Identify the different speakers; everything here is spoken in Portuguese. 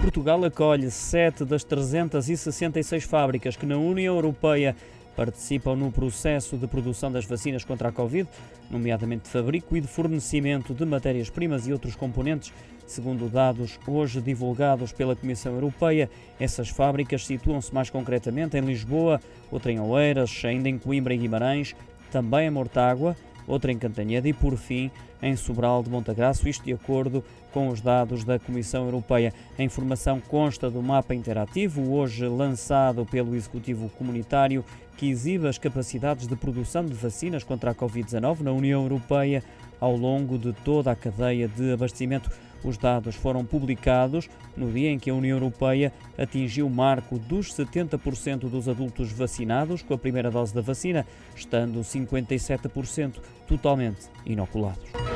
Speaker 1: Portugal acolhe sete das 366 fábricas que na União Europeia participam no processo de produção das vacinas contra a Covid, nomeadamente de fabrico e de fornecimento de matérias-primas e outros componentes. Segundo dados hoje divulgados pela Comissão Europeia, essas fábricas situam-se mais concretamente em Lisboa, outra em Oeiras, ainda em Coimbra e Guimarães, também em Mortágua, outra em Cantanhede e, por fim, em Sobral de Montagraço, isto de acordo com os dados da Comissão Europeia. A informação consta do mapa interativo, hoje lançado pelo Executivo Comunitário, que exibe as capacidades de produção de vacinas contra a Covid-19 na União Europeia ao longo de toda a cadeia de abastecimento. Os dados foram publicados no dia em que a União Europeia atingiu o marco dos 70% dos adultos vacinados com a primeira dose da vacina, estando 57% totalmente inoculados.